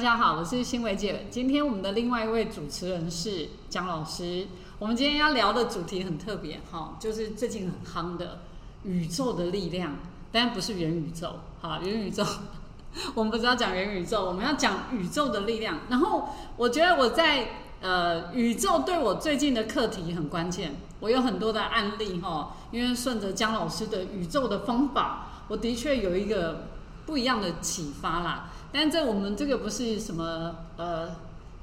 大家好，我是新维姐。今天我们的另外一位主持人是姜老师。我们今天要聊的主题很特别，哈，就是最近很夯的宇宙的力量，但不是元宇宙，哈，元宇宙，我们不是要讲元宇宙，我们要讲宇宙的力量。然后我觉得我在呃宇宙对我最近的课题很关键，我有很多的案例，哈，因为顺着姜老师的宇宙的方法，我的确有一个不一样的启发啦。但在我们这个不是什么呃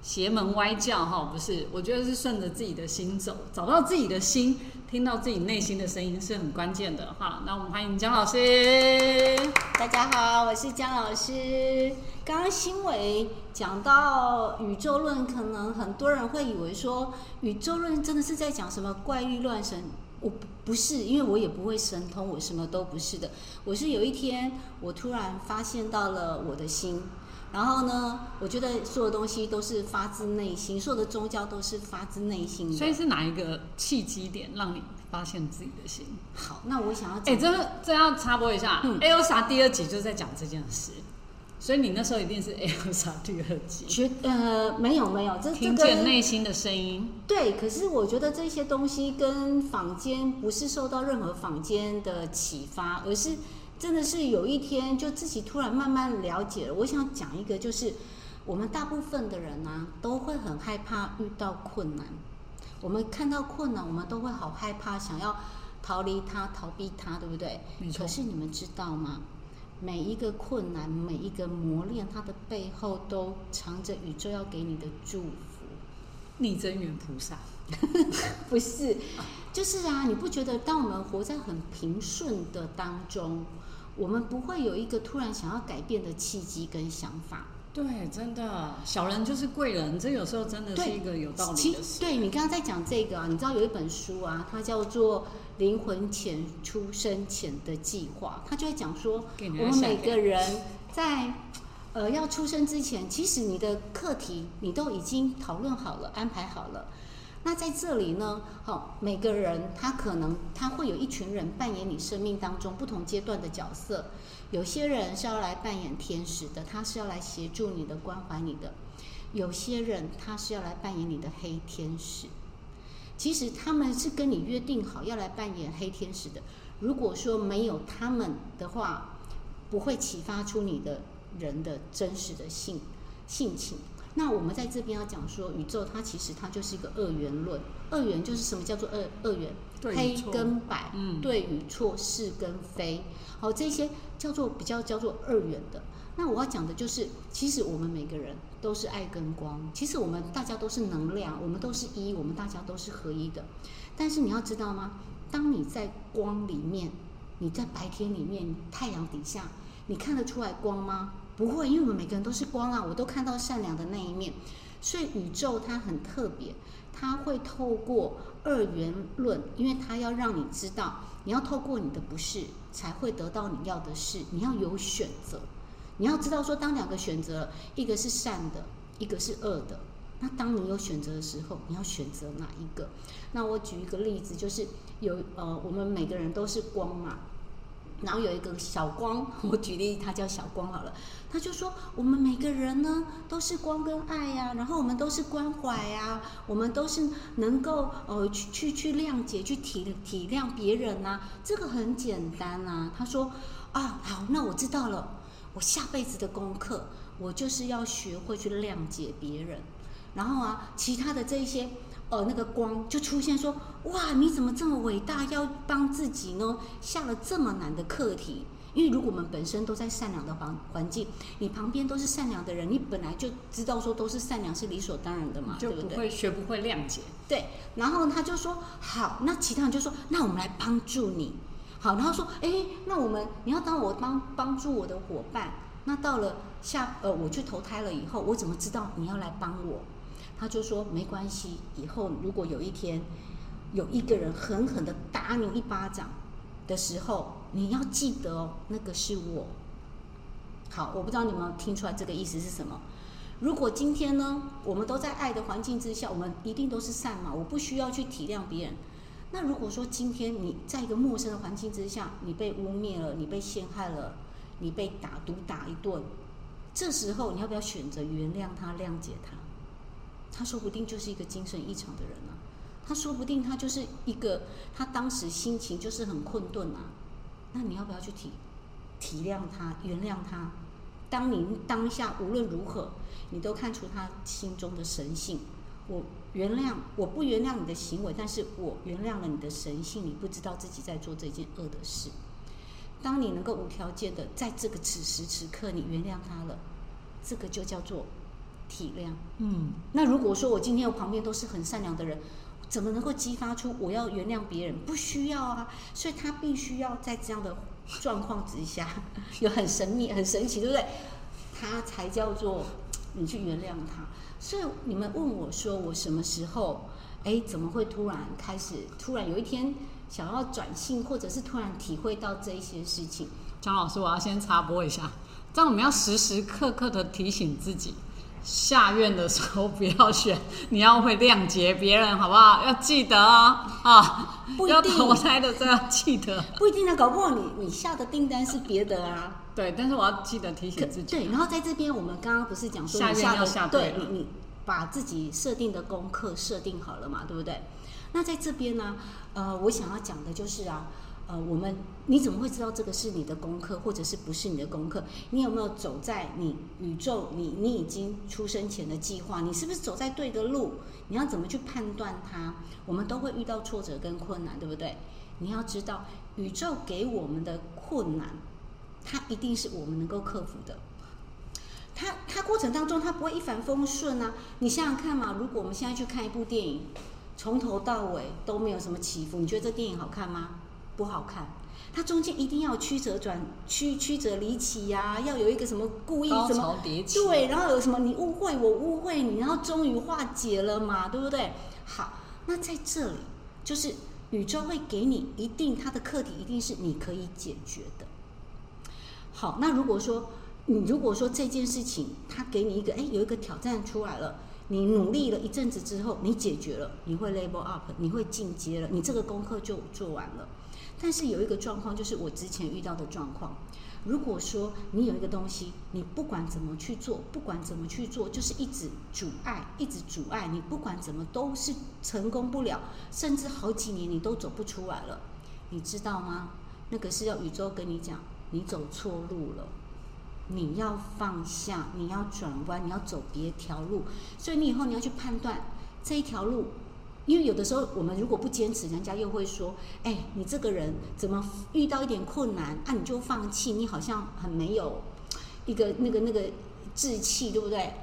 邪门歪教哈，不是，我觉得是顺着自己的心走，找到自己的心，听到自己内心的声音是很关键的哈。那我们欢迎姜老师。大家好，我是姜老师。刚刚新伟讲到宇宙论，可能很多人会以为说宇宙论真的是在讲什么怪力乱神。我不是，因为我也不会神通，我什么都不是的。我是有一天，我突然发现到了我的心，然后呢，我觉得所有东西都是发自内心，所有的宗教都是发自内心的。所以是哪一个契机点让你发现自己的心？好，那我想要哎，这这要插播一下，《A O 啥》第二集就在讲这件事。所以你那时候一定是 Elsa 第二集，觉呃没有没有，这听见内心的声音。对，可是我觉得这些东西跟坊间不是受到任何坊间的启发，而是真的是有一天就自己突然慢慢了解了。我想讲一个，就是我们大部分的人呢都会很害怕遇到困难，我们看到困难，我们都会好害怕，想要逃离它、逃避它，对不对？没错。可是你们知道吗？每一个困难，每一个磨练，它的背后都藏着宇宙要给你的祝福。逆真元菩萨，不是，就是啊，你不觉得当我们活在很平顺的当中，我们不会有一个突然想要改变的契机跟想法？对，真的，小人就是贵人，这有时候真的是一个有道理的事。对你刚刚在讲这个啊，你知道有一本书啊，它叫做。灵魂前出生前的计划，他就会讲说，我们每个人在呃要出生之前，其实你的课题你都已经讨论好了、安排好了。那在这里呢，好，每个人他可能他会有一群人扮演你生命当中不同阶段的角色。有些人是要来扮演天使的，他是要来协助你的、关怀你的；有些人他是要来扮演你的黑天使。其实他们是跟你约定好要来扮演黑天使的。如果说没有他们的话，不会启发出你的人的真实的性性情。那我们在这边要讲说，宇宙它其实它就是一个二元论。二元就是什么叫做二二元？黑跟白，对与错，是跟非。好，这些叫做比较叫做二元的。那我要讲的就是，其实我们每个人都是爱跟光，其实我们大家都是能量，我们都是一，我们大家都是合一的。但是你要知道吗？当你在光里面，你在白天里面，太阳底下，你看得出来光吗？不会，因为我们每个人都是光啊，我都看到善良的那一面。所以宇宙它很特别，它会透过二元论，因为它要让你知道，你要透过你的不是，才会得到你要的是，你要有选择。你要知道，说当两个选择，一个是善的，一个是恶的，那当你有选择的时候，你要选择哪一个？那我举一个例子，就是有呃，我们每个人都是光嘛，然后有一个小光，我举例，他叫小光好了，他就说我们每个人呢都是光跟爱呀，然后我们都是关怀呀，我们都是能够呃去去去谅解、去体体谅别人呐，这个很简单呐。他说啊，好，那我知道了。我下辈子的功课，我就是要学会去谅解别人。然后啊，其他的这一些，呃，那个光就出现说：哇，你怎么这么伟大，要帮自己呢？下了这么难的课题。因为如果我们本身都在善良的环环境，你旁边都是善良的人，你本来就知道说都是善良是理所当然的嘛，对不对？学不会谅解。对。然后他就说：好，那其他人就说：那我们来帮助你。好，然后说，哎，那我们你要当我帮帮助我的伙伴，那到了下呃我去投胎了以后，我怎么知道你要来帮我？他就说没关系，以后如果有一天有一个人狠狠的打你一巴掌的时候，你要记得哦，那个是我。好，我不知道你们听出来这个意思是什么？如果今天呢，我们都在爱的环境之下，我们一定都是善嘛，我不需要去体谅别人。那如果说今天你在一个陌生的环境之下，你被污蔑了，你被陷害了，你被打毒打一顿，这时候你要不要选择原谅他、谅解他？他说不定就是一个精神异常的人啊，他说不定他就是一个他当时心情就是很困顿啊。那你要不要去体体谅他、原谅他？当你当下无论如何，你都看出他心中的神性。我原谅，我不原谅你的行为，但是我原谅了你的神性。你不知道自己在做这件恶的事。当你能够无条件的在这个此时此刻，你原谅他了，这个就叫做体谅。嗯，那如果说我今天我旁边都是很善良的人，怎么能够激发出我要原谅别人？不需要啊，所以他必须要在这样的状况之下，有很神秘、很神奇，对不对？他才叫做你去原谅他。所以你们问我说，我什么时候，哎，怎么会突然开始，突然有一天？想要转性，或者是突然体会到这一些事情，张老师，我要先插播一下，这样我们要时时刻刻的提醒自己，下院的时候不要选，你要会谅解别人，好不好？要记得啊啊！要投胎的都要记得，不一定啊，搞不好你你下的订单是别的啊。对，但是我要记得提醒自己。对，然后在这边我们刚刚不是讲说下院要下对，你你把自己设定的功课设定好了嘛，对不对？那在这边呢，呃，我想要讲的就是啊，呃，我们你怎么会知道这个是你的功课，或者是不是你的功课？你有没有走在你宇宙，你你已经出生前的计划？你是不是走在对的路？你要怎么去判断它？我们都会遇到挫折跟困难，对不对？你要知道，宇宙给我们的困难，它一定是我们能够克服的。它它过程当中，它不会一帆风顺啊！你想想看嘛，如果我们现在去看一部电影。从头到尾都没有什么起伏，你觉得这电影好看吗？不好看。它中间一定要曲折转曲曲折离奇呀，要有一个什么故意什么对，然后有什么你误会我误会你，然后终于化解了嘛，对不对？好，那在这里就是宇宙会给你一定它的课题，一定是你可以解决的。好，那如果说你如果说这件事情它给你一个哎有一个挑战出来了。你努力了一阵子之后，你解决了，你会 level up，你会进阶了，你这个功课就做完了。但是有一个状况，就是我之前遇到的状况。如果说你有一个东西，你不管怎么去做，不管怎么去做，就是一直阻碍，一直阻碍，你不管怎么都是成功不了，甚至好几年你都走不出来了，你知道吗？那个是要宇宙跟你讲，你走错路了。你要放下，你要转弯，你要走别条路。所以你以后你要去判断这一条路，因为有的时候我们如果不坚持，人家又会说：“哎，你这个人怎么遇到一点困难啊你就放弃？你好像很没有一个那个那个志气，对不对？”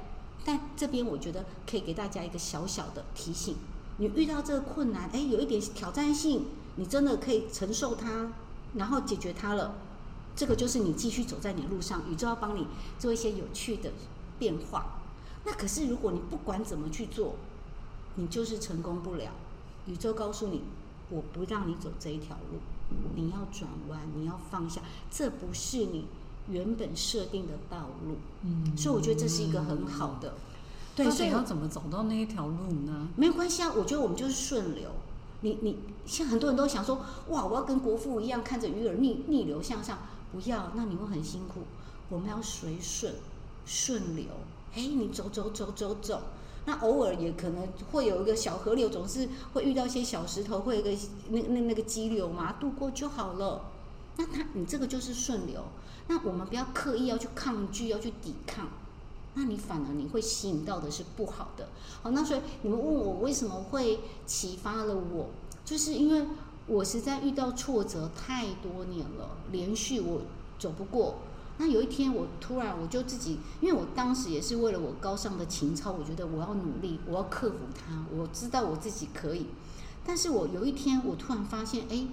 但这边我觉得可以给大家一个小小的提醒：你遇到这个困难，哎，有一点挑战性，你真的可以承受它，然后解决它了。这个就是你继续走在你路上，宇宙要帮你做一些有趣的变化。那可是如果你不管怎么去做，你就是成功不了。宇宙告诉你，我不让你走这一条路，你要转弯，你要放下，这不是你原本设定的道路。嗯，所以我觉得这是一个很好的。对，所以要怎么走到那一条路呢？没有关系啊，我觉得我们就是顺流。你你像很多人都想说，哇，我要跟国父一样，看着鱼儿逆逆流向上。不要，那你会很辛苦。我们要随顺顺流，哎，你走走走走走，那偶尔也可能会有一个小河流，总是会遇到一些小石头，会有一个那那那个激流嘛，渡过就好了。那它你这个就是顺流。那我们不要刻意要去抗拒，要去抵抗，那你反而你会吸引到的是不好的。好，那所以你们问我为什么会启发了我，就是因为。我实在遇到挫折太多年了，连续我走不过。那有一天我突然我就自己，因为我当时也是为了我高尚的情操，我觉得我要努力，我要克服它。我知道我自己可以，但是我有一天我突然发现，哎，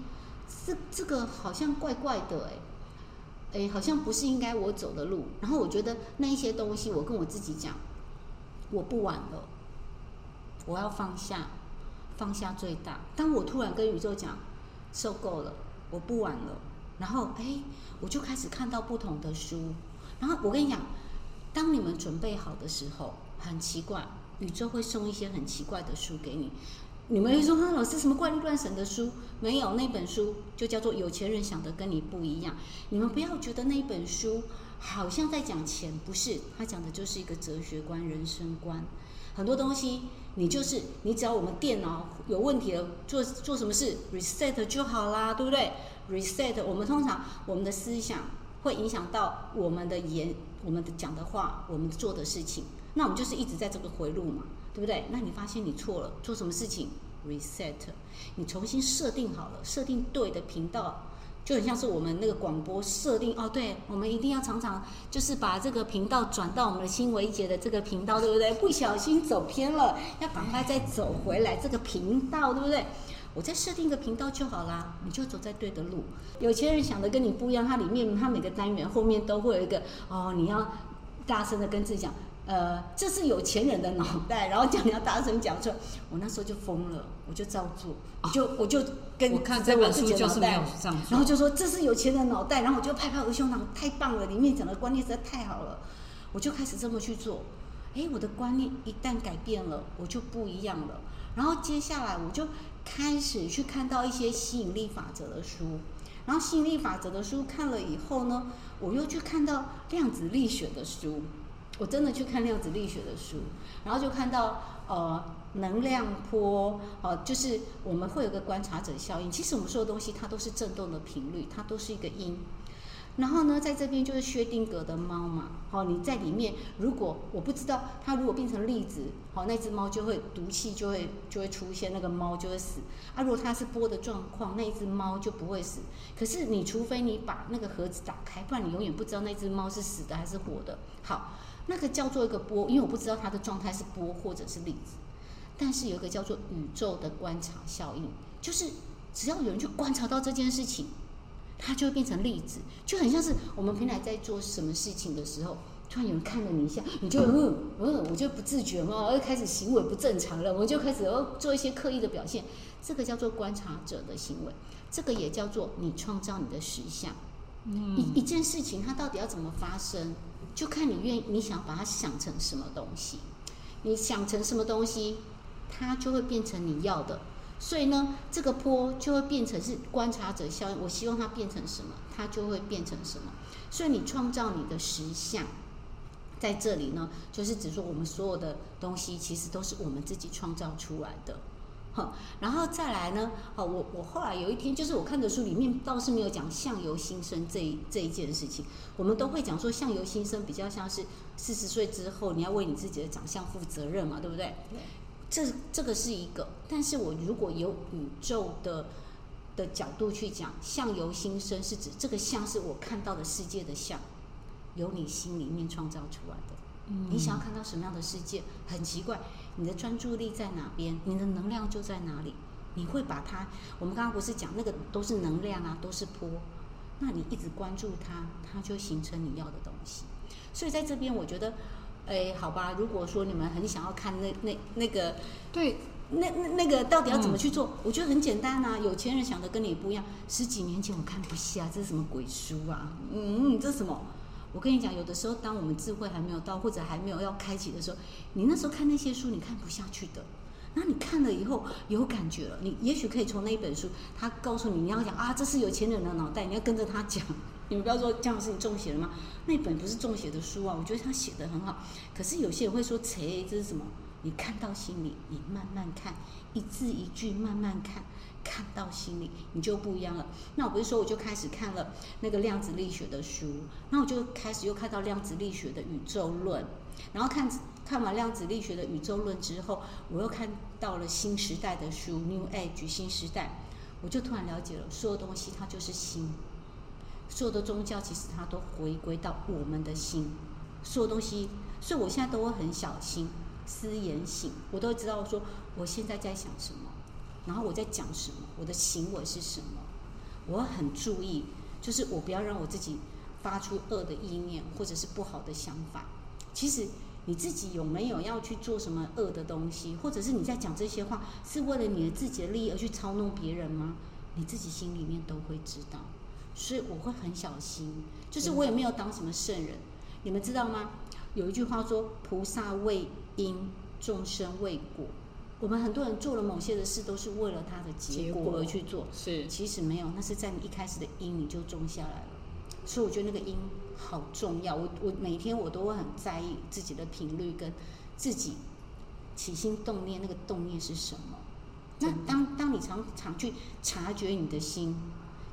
这这个好像怪怪的，哎，哎，好像不是应该我走的路。然后我觉得那一些东西，我跟我自己讲，我不玩了，我要放下。放下最大。当我突然跟宇宙讲，受够了，我不玩了。然后，哎，我就开始看到不同的书。然后我跟你讲，当你们准备好的时候，很奇怪，宇宙会送一些很奇怪的书给你。你们会说啊，老师什么怪力乱神的书？没有，那本书就叫做《有钱人想的跟你不一样》。你们不要觉得那本书好像在讲钱，不是，他讲的就是一个哲学观、人生观。很多东西，你就是你只要我们电脑有问题了，做做什么事 reset 就好啦，对不对？reset，我们通常我们的思想会影响到我们的言、我们的讲的话、我们做的事情，那我们就是一直在这个回路嘛。对不对？那你发现你错了，做什么事情？reset，你重新设定好了，设定对的频道，就很像是我们那个广播设定哦。对，我们一定要常常就是把这个频道转到我们的新维杰的这个频道，对不对？不小心走偏了，要赶快再走回来这个频道，对不对？我再设定一个频道就好啦，你就走在对的路。有钱人想的跟你不一样，它里面它每个单元后面都会有一个哦，你要大声的跟自己讲。呃，这是有钱人的脑袋，然后叫你要大声讲出来。我那时候就疯了，我就照做，我就我就跟我看这本书就是没有这样，然后就说这是有钱人脑袋，然后我就拍拍我的胸膛，太棒了，里面讲的观念实在太好了，我就开始这么去做。哎，我的观念一旦改变了，我就不一样了。然后接下来我就开始去看到一些吸引力法则的书，然后吸引力法则的书看了以后呢，我又去看到量子力学的书。我真的去看量子力学的书，然后就看到呃能量波，呃就是我们会有个观察者效应。其实我们说的东西它都是振动的频率，它都是一个音。然后呢，在这边就是薛定谔的猫嘛，好，你在里面，如果我不知道它如果变成粒子，好，那只猫就会毒气就会就会出现，那个猫就会死。啊，如果它是波的状况，那一只猫就不会死。可是你除非你把那个盒子打开，不然你永远不知道那只猫是死的还是活的。好。那个叫做一个波，因为我不知道它的状态是波或者是粒子，但是有一个叫做宇宙的观察效应，就是只要有人去观察到这件事情，它就会变成粒子，就很像是我们平常在做什么事情的时候，突然有人看了你一下，你就嗯嗯，我就不自觉嘛，而开始行为不正常了，我就开始哦做一些刻意的表现，这个叫做观察者的行为，这个也叫做你创造你的实相。一一件事情它到底要怎么发生？就看你愿，你想把它想成什么东西，你想成什么东西，它就会变成你要的。所以呢，这个坡就会变成是观察者效应。我希望它变成什么，它就会变成什么。所以你创造你的实相，在这里呢，就是指说我们所有的东西其实都是我们自己创造出来的。好，然后再来呢？好，我我后来有一天，就是我看的书里面倒是没有讲相由心生这一这一件事情。我们都会讲说相由心生比较像是四十岁之后你要为你自己的长相负责任嘛，对不对？对。这这个是一个，但是我如果有宇宙的的角度去讲，相由心生是指这个相是我看到的世界的相，由你心里面创造出来的。嗯。你想要看到什么样的世界？很奇怪。你的专注力在哪边，你的能量就在哪里。你会把它，我们刚刚不是讲那个都是能量啊，都是波。那你一直关注它，它就形成你要的东西。所以在这边，我觉得，哎，好吧，如果说你们很想要看那那那个，对，那那那个到底要怎么去做？我觉得很简单啊。有钱人想的跟你不一样。十几年前我看不下，这是什么鬼书啊？嗯，这是什么？我跟你讲，有的时候，当我们智慧还没有到，或者还没有要开启的时候，你那时候看那些书，你看不下去的。那你看了以后有感觉了，你也许可以从那一本书，他告诉你，你要讲啊，这是有钱人的脑袋，你要跟着他讲。你们不要说这样是你中邪了吗？那本不是中邪的书啊，我觉得他写的很好。可是有些人会说，切，这是什么？你看到心里，你慢慢看，一字一句慢慢看。看到心里，你就不一样了。那我不是说我就开始看了那个量子力学的书，那我就开始又看到量子力学的宇宙论，然后看看完量子力学的宇宙论之后，我又看到了新时代的书 New Age 新时代，我就突然了解了，所有东西它就是心，所有的宗教其实它都回归到我们的心，所有东西，所以我现在都会很小心，思言行，我都知道说我现在在想什么。然后我在讲什么？我的行为是什么？我很注意，就是我不要让我自己发出恶的意念或者是不好的想法。其实你自己有没有要去做什么恶的东西，或者是你在讲这些话是为了你的自己的利益而去操弄别人吗？你自己心里面都会知道。所以我会很小心，就是我也没有当什么圣人。你们知道吗？有一句话说：“菩萨为因，众生为果。”我们很多人做了某些的事，都是为了它的结果而去做。是，其实没有，那是在你一开始的因你就种下来了。所以我觉得那个因好重要。我我每天我都会很在意自己的频率跟自己起心动念那个动念是什么。那当当你常常去察觉你的心，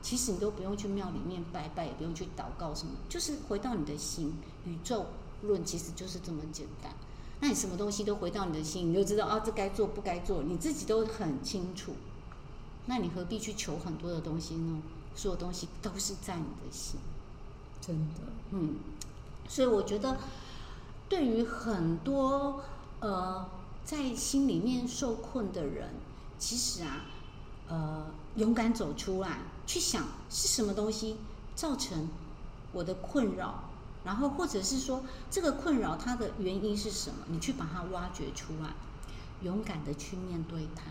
其实你都不用去庙里面拜拜，也不用去祷告什么，就是回到你的心。宇宙论其实就是这么简单。那你什么东西都回到你的心，你就知道啊，这该做不该做，你自己都很清楚。那你何必去求很多的东西呢？所有东西都是在你的心，真的，嗯。所以我觉得，对于很多呃在心里面受困的人，其实啊，呃，勇敢走出来，去想是什么东西造成我的困扰。然后，或者是说，这个困扰它的原因是什么？你去把它挖掘出来，勇敢的去面对它，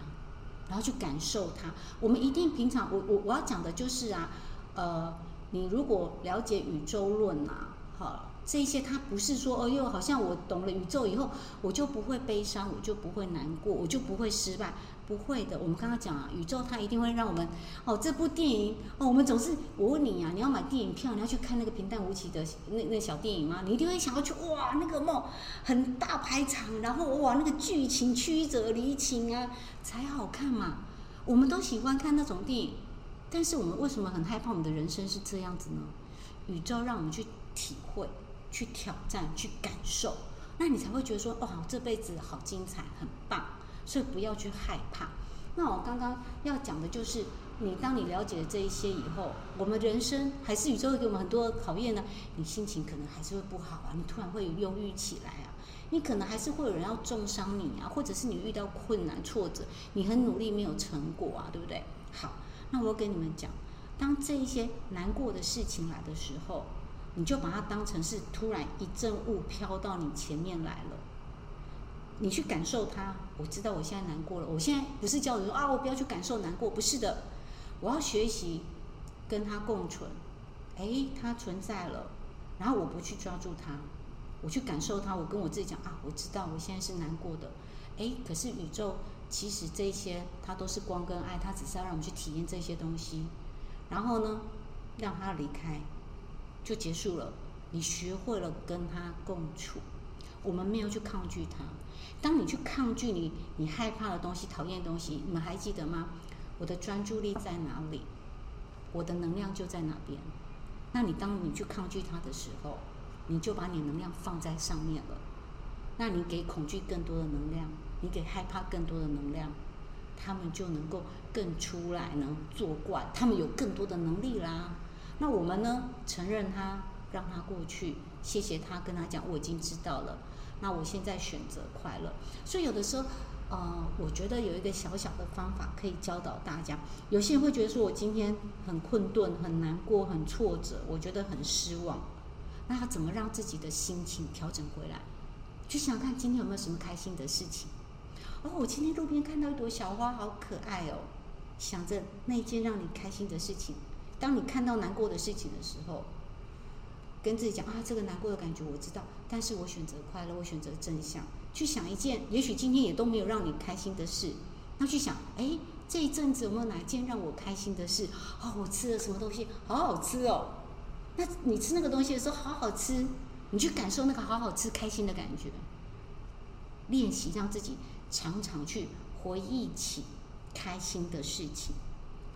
然后去感受它。我们一定平常，我我我要讲的就是啊，呃，你如果了解宇宙论啊，好。这些，它不是说，哦哟，好像我懂了宇宙以后，我就不会悲伤，我就不会难过，我就不会失败，不会的。我们刚刚讲啊，宇宙它一定会让我们，哦，这部电影，哦，我们总是，我问你呀，你要买电影票，你要去看那个平淡无奇的那那小电影吗？你一定会想要去，哇，那个梦很大排场，然后哇，那个剧情曲折离情啊，才好看嘛。我们都喜欢看那种电影，但是我们为什么很害怕我们的人生是这样子呢？宇宙让我们去体会。去挑战，去感受，那你才会觉得说，哦，这辈子好精彩，很棒。所以不要去害怕。那我刚刚要讲的就是，你当你了解了这一些以后，我们人生还是宇宙会给我们很多考验呢。你心情可能还是会不好啊，你突然会忧郁起来啊，你可能还是会有人要重伤你啊，或者是你遇到困难挫折，你很努力没有成果啊，对不对？好，那我跟你们讲，当这一些难过的事情来的时候。你就把它当成是突然一阵雾飘到你前面来了，你去感受它。我知道我现在难过了，我现在不是叫人说啊，我不要去感受难过，不是的，我要学习跟它共存。哎，它存在了，然后我不去抓住它，我去感受它。我跟我自己讲啊，我知道我现在是难过的。哎，可是宇宙其实这些它都是光跟爱，它只是要让我们去体验这些东西，然后呢，让它离开。就结束了，你学会了跟他共处，我们没有去抗拒他。当你去抗拒你你害怕的东西、讨厌的东西，你们还记得吗？我的专注力在哪里，我的能量就在哪边。那你当你去抗拒他的时候，你就把你能量放在上面了。那你给恐惧更多的能量，你给害怕更多的能量，他们就能够更出来能作怪，他们有更多的能力啦。那我们呢？承认他，让他过去，谢谢他，跟他讲我已经知道了。那我现在选择快乐。所以有的时候，呃，我觉得有一个小小的方法可以教导大家。有些人会觉得说我今天很困顿、很难过、很挫折，我觉得很失望。那他怎么让自己的心情调整回来？去想看今天有没有什么开心的事情。哦，我今天路边看到一朵小花，好可爱哦。想着那件让你开心的事情。当你看到难过的事情的时候，跟自己讲啊，这个难过的感觉我知道，但是我选择快乐，我选择正向，去想一件也许今天也都没有让你开心的事，那去想，哎，这一阵子有没有哪件让我开心的事？哦，我吃了什么东西，好好吃哦。那你吃那个东西的时候，好好吃，你去感受那个好好吃、开心的感觉，练习让自己常常去回忆起开心的事情。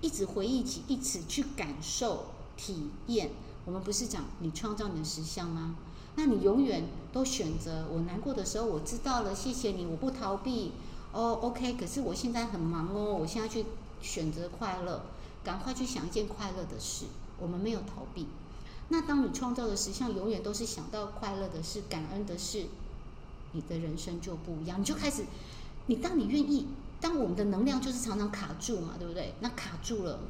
一直回忆起，一直去感受、体验。我们不是讲你创造你的实相吗？那你永远都选择我难过的时候，我知道了，谢谢你，我不逃避。哦，OK。可是我现在很忙哦，我现在去选择快乐，赶快去想一件快乐的事。我们没有逃避。那当你创造的实相永远都是想到快乐的事、感恩的事，你的人生就不一样。你就开始，你当你愿意。当我们的能量就是常常卡住嘛，对不对？那卡住了，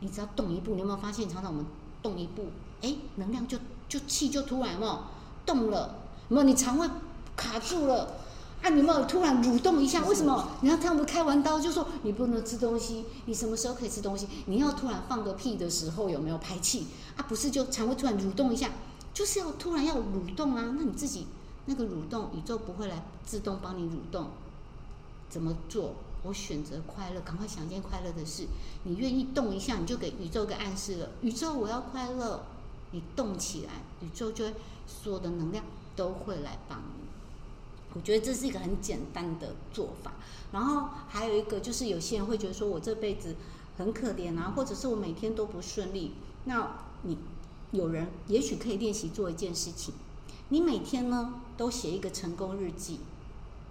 你只要动一步，你有没有发现，常常我们动一步，哎，能量就就气就突然哦动了，没有？你肠胃卡住了，啊，你有没有突然蠕动一下？为什么？你看他们开完刀就说你不能吃东西，你什么时候可以吃东西？你要突然放个屁的时候有没有排气？啊，不是就肠胃突然蠕动一下，就是要突然要蠕动啊？那你自己那个蠕动，宇宙不会来自动帮你蠕动。怎么做？我选择快乐，赶快想件快乐的事。你愿意动一下，你就给宇宙个暗示了。宇宙，我要快乐，你动起来，宇宙就会所有的能量都会来帮你。我觉得这是一个很简单的做法。然后还有一个就是，有些人会觉得说我这辈子很可怜啊，或者是我每天都不顺利。那你有人也许可以练习做一件事情，你每天呢都写一个成功日记。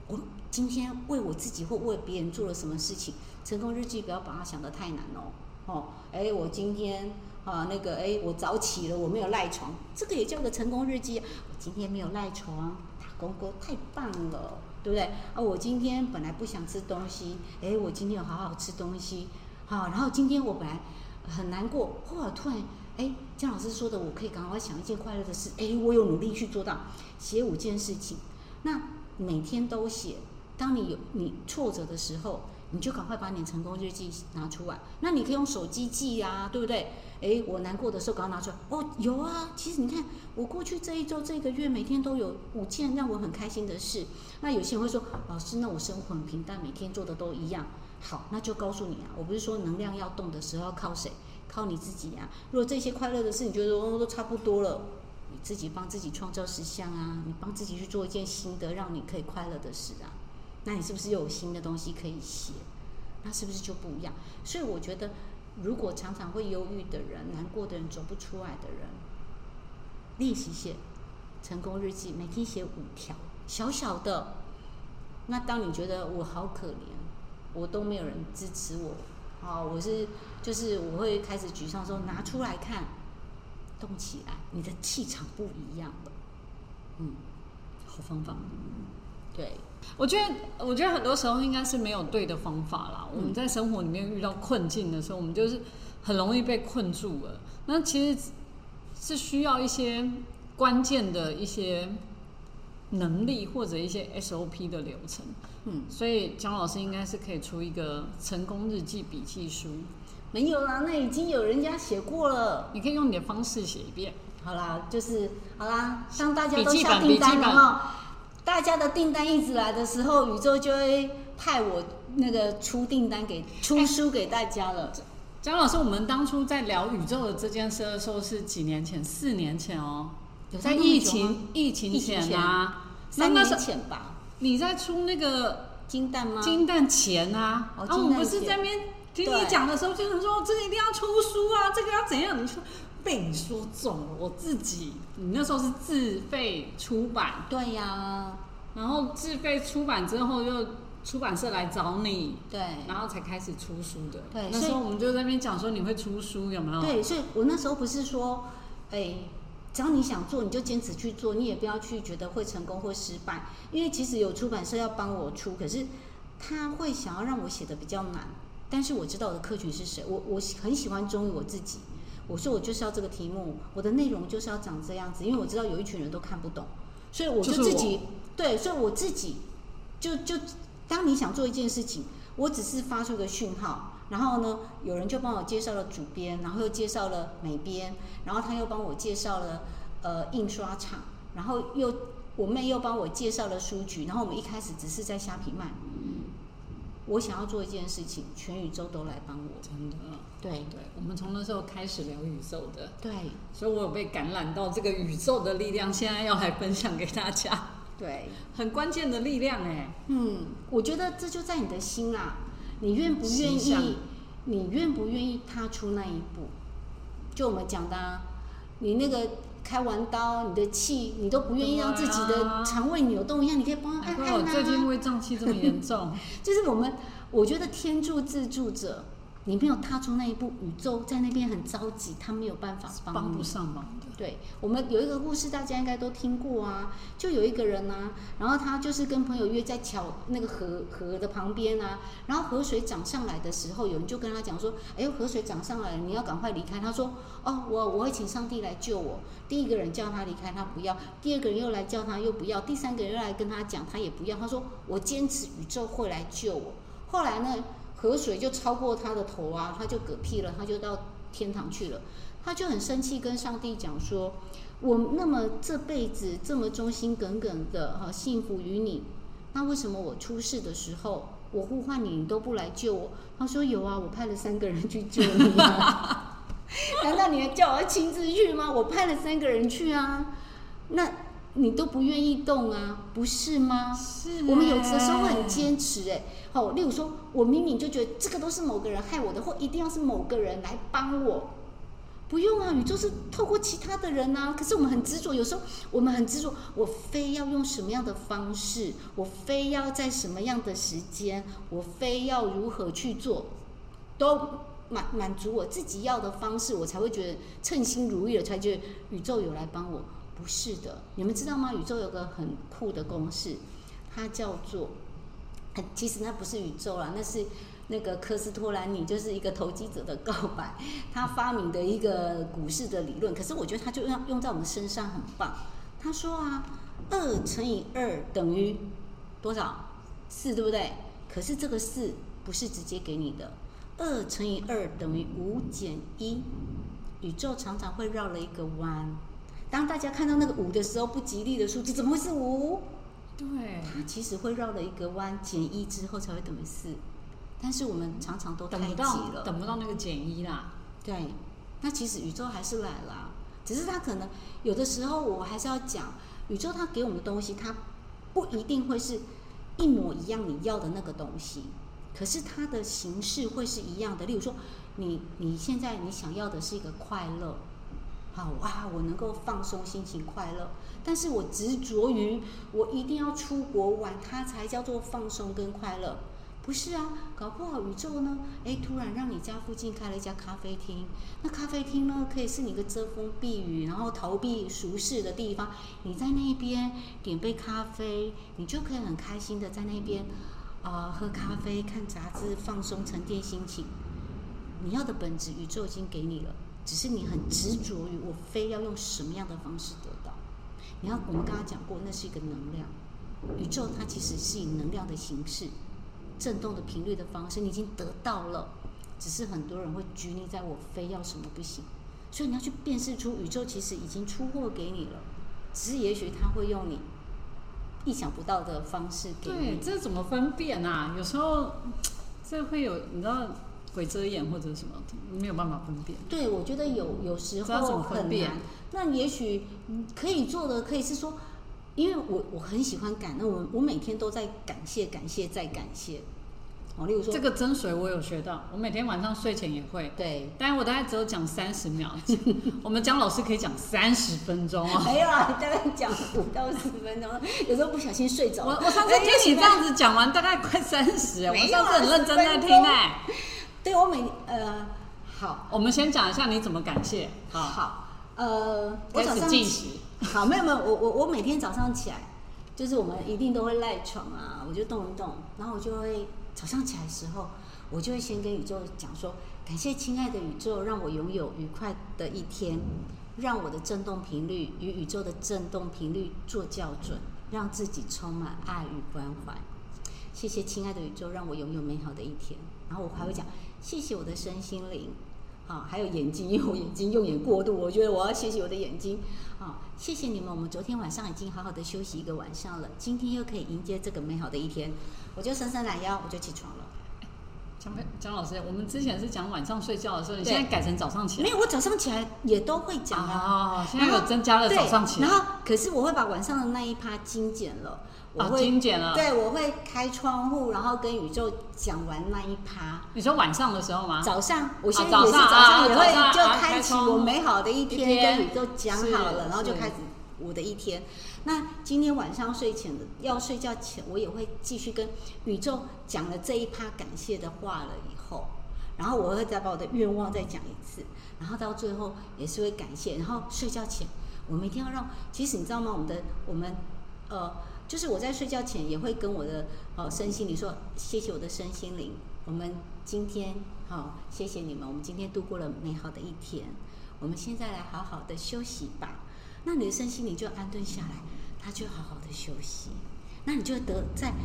我今天为我自己或为别人做了什么事情？成功日记不要把它想得太难哦。哦，哎，我今天啊，那个，哎，我早起了，我没有赖床，这个也叫个成功日记。我今天没有赖床，打工哥太棒了，对不对？啊，我今天本来不想吃东西，哎，我今天有好好吃东西，好，然后今天我本来很难过，后来突然，哎，姜老师说的，我可以赶快想一件快乐的事，哎，我有努力去做到，写五件事情，那。每天都写，当你有你挫折的时候，你就赶快把你成功日记拿出来。那你可以用手机记啊，对不对？诶，我难过的时候赶快拿出来。哦，有啊，其实你看，我过去这一周、这个月，每天都有五件让我很开心的事。那有些人会说，老师，那我生活很平淡，每天做的都一样。好，那就告诉你啊，我不是说能量要动的时候要靠谁？靠你自己呀。如果这些快乐的事你觉得都差不多了。你自己帮自己创造实相啊！你帮自己去做一件新的让你可以快乐的事啊！那你是不是又有新的东西可以写？那是不是就不一样？所以我觉得，如果常常会忧郁的人、难过的人、走不出来的人，练习写成功日记，每天写五条，小小的。那当你觉得我好可怜，我都没有人支持我，啊，我是就是我会开始沮丧说，拿出来看。动起来，你的气场不一样了。嗯，好方法。对，我觉得，我觉得很多时候应该是没有对的方法啦。我们在生活里面遇到困境的时候，我们就是很容易被困住了。那其实是需要一些关键的一些能力或者一些 SOP 的流程。嗯，所以姜老师应该是可以出一个成功日记笔记书。没有啦，那已经有人家写过了。你可以用你的方式写一遍。好啦，就是好啦，当大家都下订单了哈，大家的订单一直来的时候，宇宙就会派我那个出订单给出书给大家了。张老师，我们当初在聊宇宙的这件事的时候是几年前？四年前哦，在疫情疫情前啊，三年前吧。你在出那个金蛋吗？金蛋前啊，啊，我们不是在边。听你讲的时候，就是说这个一定要出书啊，这个要怎样？你说被你说中了，我自己，你那时候是自费出版，对呀，然后自费出版之后，又出版社来找你，对，然后才开始出书的。对，那时候我们就在那边讲说你会出书，有没有？对，所以我那时候不是说，哎，只要你想做，你就坚持去做，你也不要去觉得会成功或失败，因为其实有出版社要帮我出，可是他会想要让我写的比较难。但是我知道我的客群是谁，我我很喜欢忠于我自己。我说我就是要这个题目，我的内容就是要长这样子，因为我知道有一群人都看不懂，所以我就自己对，所以我自己就就当你想做一件事情，我只是发出个讯号，然后呢，有人就帮我介绍了主编，然后又介绍了美编，然后他又帮我介绍了呃印刷厂，然后又我妹又帮我介绍了书局，然后我们一开始只是在虾皮卖。我想要做一件事情，全宇宙都来帮我，真的。对对，我们从那时候开始聊宇宙的，对，所以我有被感染到这个宇宙的力量，现在要来分享给大家。对，很关键的力量哎。嗯，我觉得这就在你的心啊，你愿不愿意？你愿不愿意踏出那一步？就我们讲的，你那个。开完刀，你的气你都不愿意让自己的肠胃扭动一下，你可以帮他按按啊。最近胃胀气这么严重，就是我们，我觉得天助自助者。你没有踏出那一步，宇宙在那边很着急，他没有办法帮帮不上忙的。对我们有一个故事，大家应该都听过啊。就有一个人呢，然后他就是跟朋友约在桥那个河河的旁边啊，然后河水涨上来的时候，有人就跟他讲说：“哎呦，河水涨上来了，你要赶快离开。”他说：“哦，我我会请上帝来救我。”第一个人叫他离开，他不要；第二个人又来叫他，又不要；第三个人又来跟他讲，他也不要。他说：“我坚持，宇宙会来救我。”后来呢？河水就超过他的头啊，他就嗝屁了，他就到天堂去了。他就很生气，跟上帝讲说：“我那么这辈子这么忠心耿耿的哈，幸福于你，那为什么我出事的时候我呼唤你，你都不来救我。他说有啊，我派了三个人去救你啊。难道你还叫我亲自去吗？我派了三个人去啊，那你都不愿意动啊，不是吗？是。我们有的时候会很坚持，哎，好，例如说，我明明就觉得这个都是某个人害我的，或一定要是某个人来帮我。不用啊，宇宙是透过其他的人啊。可是我们很执着，有时候我们很执着，我非要用什么样的方式，我非要在什么样的时间，我非要如何去做，都满满足我自己要的方式，我才会觉得称心如意了，才觉得宇宙有来帮我。不是的，你们知道吗？宇宙有个很酷的公式，它叫做，其实那不是宇宙啦，那是。那个科斯托兰尼就是一个投机者的告白，他发明的一个股市的理论。可是我觉得他就用用在我们身上很棒。他说啊，二乘以二等于多少？四，对不对？可是这个四不是直接给你的。二乘以二等于五减一。宇宙常常会绕了一个弯。当大家看到那个五的时候，不吉利的数字怎么会是五？对，它其实会绕了一个弯，减一之后才会等于四。但是我们常常都太急了，等不到那个减一啦。对，那其实宇宙还是来了，只是它可能有的时候，我还是要讲，宇宙它给我们的东西，它不一定会是一模一样你要的那个东西，可是它的形式会是一样的。例如说，你你现在你想要的是一个快乐，啊哇，我能够放松心情快乐，但是我执着于我一定要出国玩，它才叫做放松跟快乐。不是啊，搞不好宇宙呢？哎，突然让你家附近开了一家咖啡厅。那咖啡厅呢，可以是你个遮风避雨，然后逃避俗世的地方。你在那边点杯咖啡，你就可以很开心的在那边，呃，喝咖啡、看杂志、放松、沉淀心情。你要的本质，宇宙已经给你了，只是你很执着于我非要用什么样的方式得到。你看，我们刚刚讲过，那是一个能量。宇宙它其实是以能量的形式。震动的频率的方式，你已经得到了，只是很多人会拘泥在我非要什么不行，所以你要去辨识出宇宙其实已经出货给你了，只是也许他会用你意想不到的方式给你。对，这怎么分辨啊？有时候这会有你知道鬼遮眼或者什么，没有办法分辨。对，我觉得有有时候很难。那也许可以做的，可以是说。因为我我很喜欢感恩，我我每天都在感谢感谢再感谢。哦，例如说这个真水我有学到，我每天晚上睡前也会。对，但是我大概只有讲三十秒，我们姜老师可以讲三十分钟哦。没有啊，大概讲五到十分钟，有时候不小心睡着。我我上次听你这样子讲完，大概快三十，我上次很认真在听哎。对我每呃好，我们先讲一下你怎么感谢。好，呃，我早上。好，没有没有，我我我每天早上起来，就是我们一定都会赖床啊，我就动一动，然后我就会早上起来的时候，我就会先跟宇宙讲说，感谢亲爱的宇宙，让我拥有愉快的一天，让我的振动频率与宇宙的振动频率做校准，让自己充满爱与关怀。谢谢亲爱的宇宙，让我拥有美好的一天。然后我还会讲，谢谢我的身心灵。啊，还有眼睛，因为我眼睛用眼过度，我觉得我要谢谢我的眼睛。啊，谢谢你们，我们昨天晚上已经好好的休息一个晚上了，今天又可以迎接这个美好的一天，我就伸伸懒腰，我就起床了。江江老师，我们之前是讲晚上睡觉的时候，你现在改成早上起来？没有，我早上起来也都会讲啊。现在有增加了早上起来，然后可是我会把晚上的那一趴精简了。啊，精简了。对，我会开窗户，然后跟宇宙讲完那一趴。你说晚上的时候吗？早上，我现在也是早上也会就开启我美好的一天，跟宇宙讲好了，然后就开始我的一天。那今天晚上睡前的要睡觉前，我也会继续跟宇宙讲了这一趴感谢的话了以后，然后我会再把我的愿望再讲一次，然后到最后也是会感谢。然后睡觉前，我们一定要让，其实你知道吗？我们的我们呃。就是我在睡觉前也会跟我的哦身心灵说，谢谢我的身心灵，我们今天好，谢谢你们，我们今天度过了美好的一天，我们现在来好好的休息吧。那你的身心灵就安顿下来，他就好好的休息，那你就得在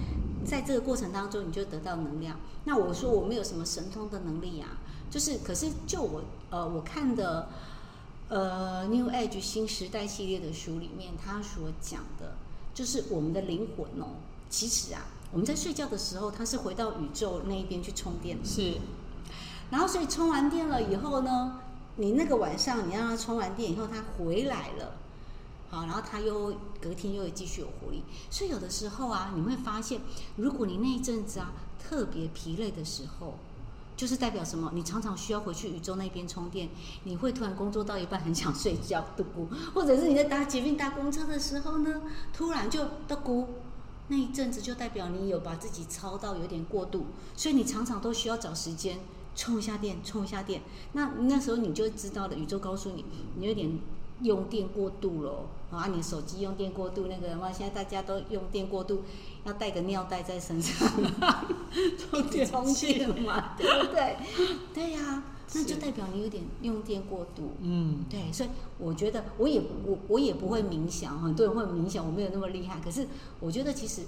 在这个过程当中，你就得到能量。那我说我没有什么神通的能力啊，就是可是就我呃我看的呃 New Age 新时代系列的书里面，他所讲的。就是我们的灵魂哦，其实啊，我们在睡觉的时候，它是回到宇宙那一边去充电。是。然后所以充完电了以后呢，你那个晚上你让它充完电以后，它回来了。好，然后它又隔天又继续有活力。所以有的时候啊，你会发现，如果你那一阵子啊特别疲累的时候，就是代表什么？你常常需要回去宇宙那边充电。你会突然工作到一半很想睡觉嘟咕，或者是你在搭捷运搭公车的时候呢，突然就嘟咕。那一阵子就代表你有把自己操到有点过度，所以你常常都需要找时间充一下电，充一下电。那那时候你就知道了，宇宙告诉你，你有点用电过度了啊！你手机用电过度，那个哇，现在大家都用电过度，要带个尿袋在身上，充电充电嘛，对不对？对呀。那就代表你有点用电过度，嗯，对，所以我觉得我也我我也不会冥想，很多人会冥想，我没有那么厉害。可是我觉得其实，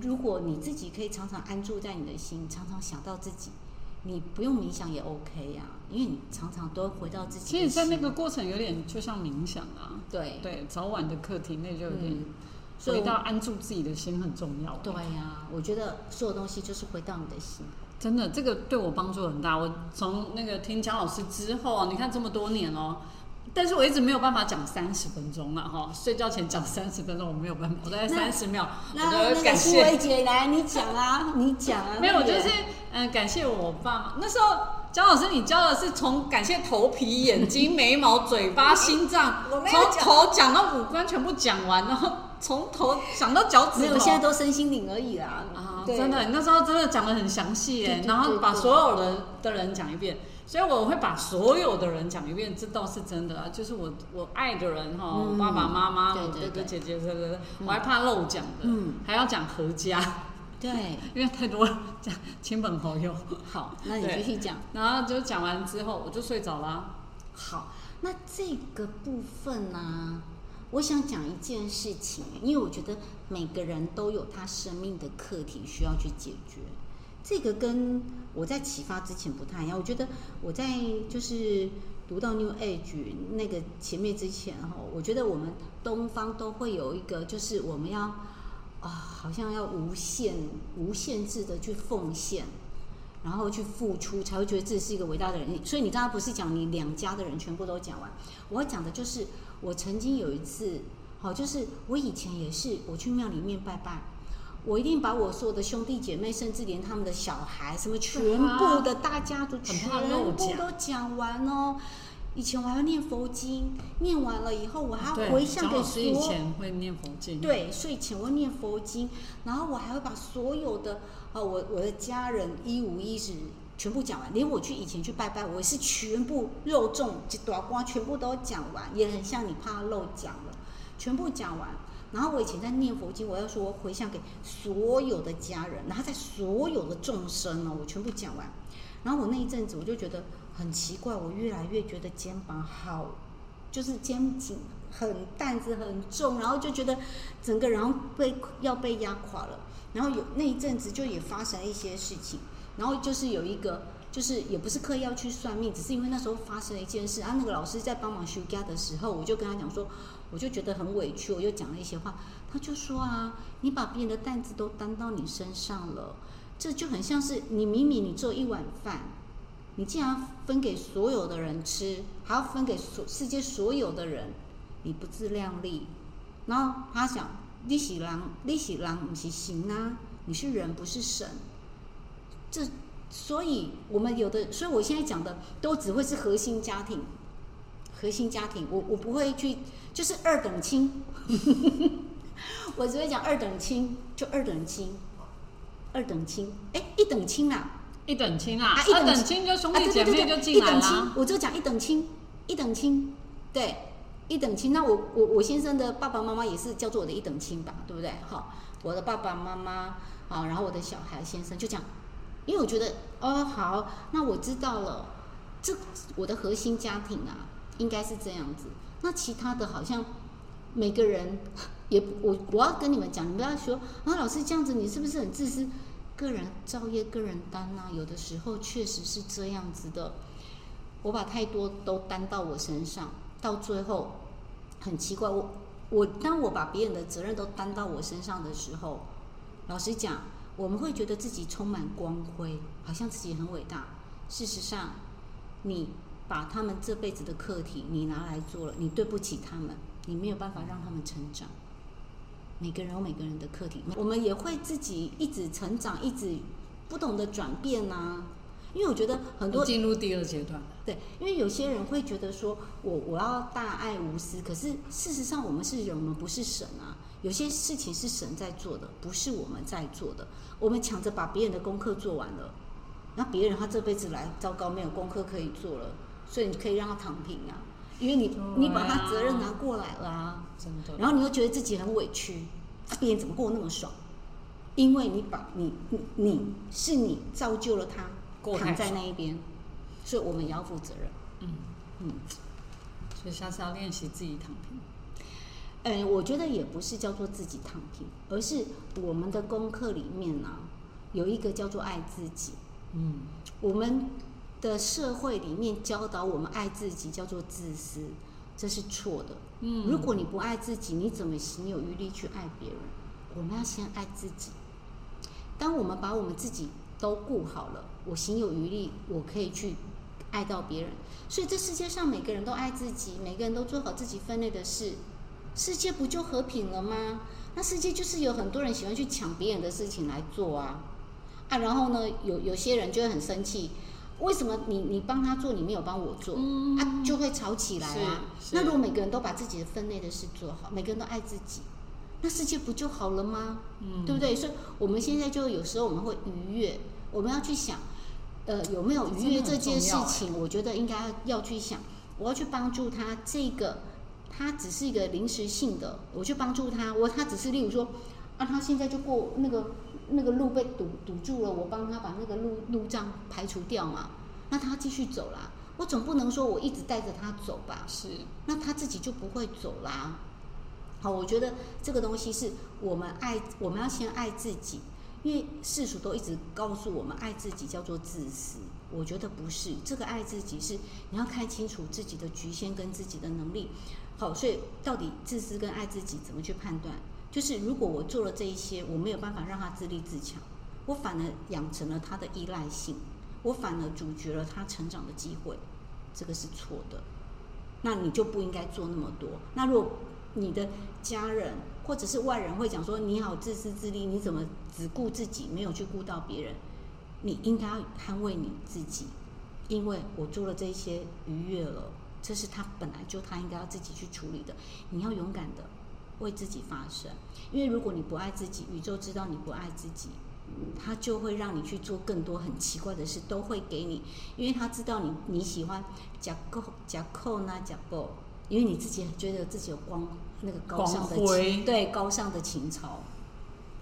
如果你自己可以常常安住在你的心，常常想到自己，你不用冥想也 OK 呀，因为你常常都回到自己。其实，在那个过程有点就像冥想啊，对对，早晚的课题那就有点回到安住自己的心很重要。对呀，我觉得所有东西就是回到你的心。真的，这个对我帮助很大。我从那个听姜老师之后啊，你看这么多年哦，但是我一直没有办法讲三十分钟了哈。睡觉前讲三十分钟，我没有办法，我大概三十秒。那那个苏薇姐来，你讲啊，你讲啊。没有，就是嗯，感谢我爸妈。那时候姜老师，你教的是从感谢头皮、眼睛、眉毛、嘴巴、心脏，从头讲到五官全部讲完，然后从头讲到脚趾头。没有，现在都身心灵而已啦。啊真的，你那时候真的讲的很详细哎，然后把所有人的人讲一遍，所以我会把所有的人讲一遍，这倒是真的啊。就是我我爱的人哈，爸爸妈妈、哥哥姐姐，对对对，我还怕漏讲的，还要讲合家，对，因为太多讲亲朋好友。好，那你继续讲，然后就讲完之后我就睡着了。好，那这个部分呢？我想讲一件事情，因为我觉得每个人都有他生命的课题需要去解决。这个跟我在启发之前不太一样。我觉得我在就是读到 New Age 那个前面之前哈，我觉得我们东方都会有一个，就是我们要啊，好像要无限无限制的去奉献。然后去付出，才会觉得自己是一个伟大的人。所以你刚刚不是讲你两家的人全部都讲完？我讲的就是我曾经有一次，好，就是我以前也是，我去庙里面拜拜，我一定把我所有的兄弟姐妹，甚至连他们的小孩，什么全部的大家族全部都讲完哦。以前我还要念佛经，念完了以后我还要回向给所有。以前会念佛经。对，睡前我念佛经，然后我还会把所有的啊，我我的家人一五一十全部讲完，连我去以前去拜拜，我是全部肉粽、短瓜全部都讲完，也很像你怕漏讲了，全部讲完。然后我以前在念佛经，我要说回向给所有的家人，然后在所有的众生呢，我全部讲完。然后我那一阵子我就觉得。很奇怪，我越来越觉得肩膀好，就是肩颈很担子很重，然后就觉得整个人被要被压垮了。然后有那一阵子就也发生一些事情，然后就是有一个，就是也不是刻意要去算命，只是因为那时候发生了一件事。啊，那个老师在帮忙修家的时候，我就跟他讲说，我就觉得很委屈，我又讲了一些话。他就说啊，你把别人的担子都担到你身上了，这就很像是你明明你做一碗饭。你竟然分给所有的人吃，还要分给所世界所有的人，你不自量力。然后他想，你是人，你是人，不是行啊！你是人，不是神。这，所以我们有的，所以我现在讲的都只会是核心家庭，核心家庭。我我不会去，就是二等亲。我只会讲二等亲，就二等亲，二等亲。哎，一等亲啊！一等亲啊，一等亲就兄弟姐妹就进来了。我就讲一等亲，一等亲，对，一等亲。那我我我先生的爸爸妈妈也是叫做我的一等亲吧，对不对？好，我的爸爸妈妈啊，然后我的小孩先生就讲，因为我觉得哦好，那我知道了，这我的核心家庭啊，应该是这样子。那其他的好像每个人也我我要跟你们讲，你不要说啊，老师这样子，你是不是很自私？个人造业，个人担呐，有的时候确实是这样子的。我把太多都担到我身上，到最后很奇怪。我我当我把别人的责任都担到我身上的时候，老实讲，我们会觉得自己充满光辉，好像自己很伟大。事实上，你把他们这辈子的课题你拿来做了，你对不起他们，你没有办法让他们成长。每个人有每个人的课题，我们也会自己一直成长，一直不同的转变呐。因为我觉得很多进入第二阶段，对，因为有些人会觉得说我我要大爱无私，可是事实上我们是人，我们不是神啊。有些事情是神在做的，不是我们在做的。我们抢着把别人的功课做完了，那别人他这辈子来糟糕，没有功课可以做了，所以你可以让他躺平啊，因为你你把他责任拿过来了，真的。然后你又觉得自己很委屈，别人怎么过那么爽？因为你把你你你是你造就了他。躺在那一边，所以我们也要负责任。嗯嗯，所以下次要练习自己躺平。嗯，我觉得也不是叫做自己躺平，而是我们的功课里面呢，有一个叫做爱自己。嗯，我们的社会里面教导我们爱自己叫做自私，这是错的。嗯，如果你不爱自己，你怎么行有余力去爱别人？我们要先爱自己。当我们把我们自己都顾好了。我行有余力，我可以去爱到别人。所以这世界上每个人都爱自己，每个人都做好自己分内的事，世界不就和平了吗？那世界就是有很多人喜欢去抢别人的事情来做啊啊！然后呢，有有些人就会很生气，为什么你你帮他做，你没有帮我做？啊，就会吵起来啊。那如果每个人都把自己的分内的事做好，每个人都爱自己，那世界不就好了吗？嗯，对不对？所以我们现在就有时候我们会愉悦，我们要去想。呃，有没有愉悦这件事情？我觉得应该要去想，我要去帮助他。这个他只是一个临时性的，我去帮助他。我他只是例如说，啊，他现在就过那个那个路被堵堵住了，我帮他把那个路路障排除掉嘛。那他继续走啦。我总不能说我一直带着他走吧？是。那他自己就不会走啦。好，我觉得这个东西是我们爱，我们要先爱自己。因为世俗都一直告诉我们，爱自己叫做自私。我觉得不是，这个爱自己是你要看清楚自己的局限跟自己的能力。好，所以到底自私跟爱自己怎么去判断？就是如果我做了这一些，我没有办法让他自立自强，我反而养成了他的依赖性，我反而阻绝了他成长的机会，这个是错的。那你就不应该做那么多。那如果你的家人或者是外人会讲说你好自私自利，你怎么只顾自己，没有去顾到别人？你应该捍卫你自己，因为我做了这些逾越了，这是他本来就他应该要自己去处理的。你要勇敢的为自己发声，因为如果你不爱自己，宇宙知道你不爱自己，他就会让你去做更多很奇怪的事，都会给你，因为他知道你你喜欢假扣假扣那假扣。因为你自己觉得自己有光，那个高尚的情，对高尚的情操，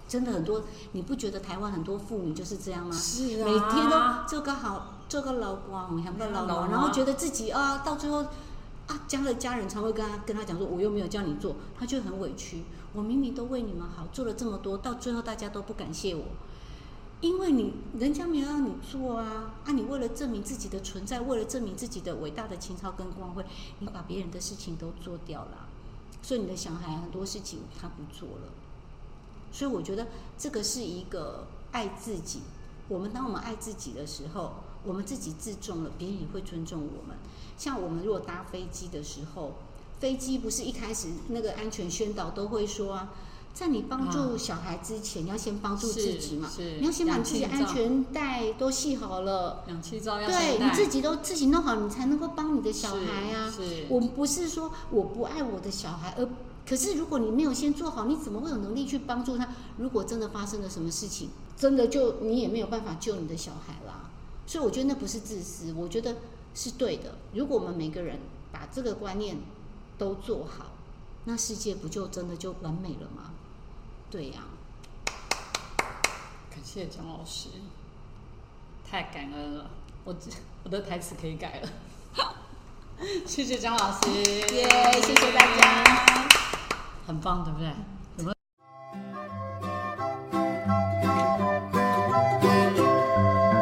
真的很多。你不觉得台湾很多妇女就是这样吗？是啊，每天都做个好，做个老公，想个老公，然后觉得自己啊，到最后啊，家的家人才会跟他跟他讲说，我又没有叫你做，他就很委屈。我明明都为你们好，做了这么多，到最后大家都不感谢我。因为你人家没有让你做啊，啊，你为了证明自己的存在，为了证明自己的伟大的情操跟光辉，你把别人的事情都做掉了，所以你的小孩很多事情他不做了。所以我觉得这个是一个爱自己。我们当我们爱自己的时候，我们自己自重了，别人也会尊重我们。像我们如果搭飞机的时候，飞机不是一开始那个安全宣导都会说啊。在你帮助小孩之前，你要先帮助自己嘛？你要先把自己安全带都系好了，氧气罩要对，你自己都自己弄好，你才能够帮你的小孩啊。我们不是说我不爱我的小孩，而可是如果你没有先做好，你怎么会有能力去帮助他？如果真的发生了什么事情，真的就你也没有办法救你的小孩啦。所以我觉得那不是自私，我觉得是对的。如果我们每个人把这个观念都做好，那世界不就真的就完美了吗？对呀，感谢蒋老师，太感恩了，我我的台词可以改了，谢谢张老师，耶，谢谢大家，很棒，对不对？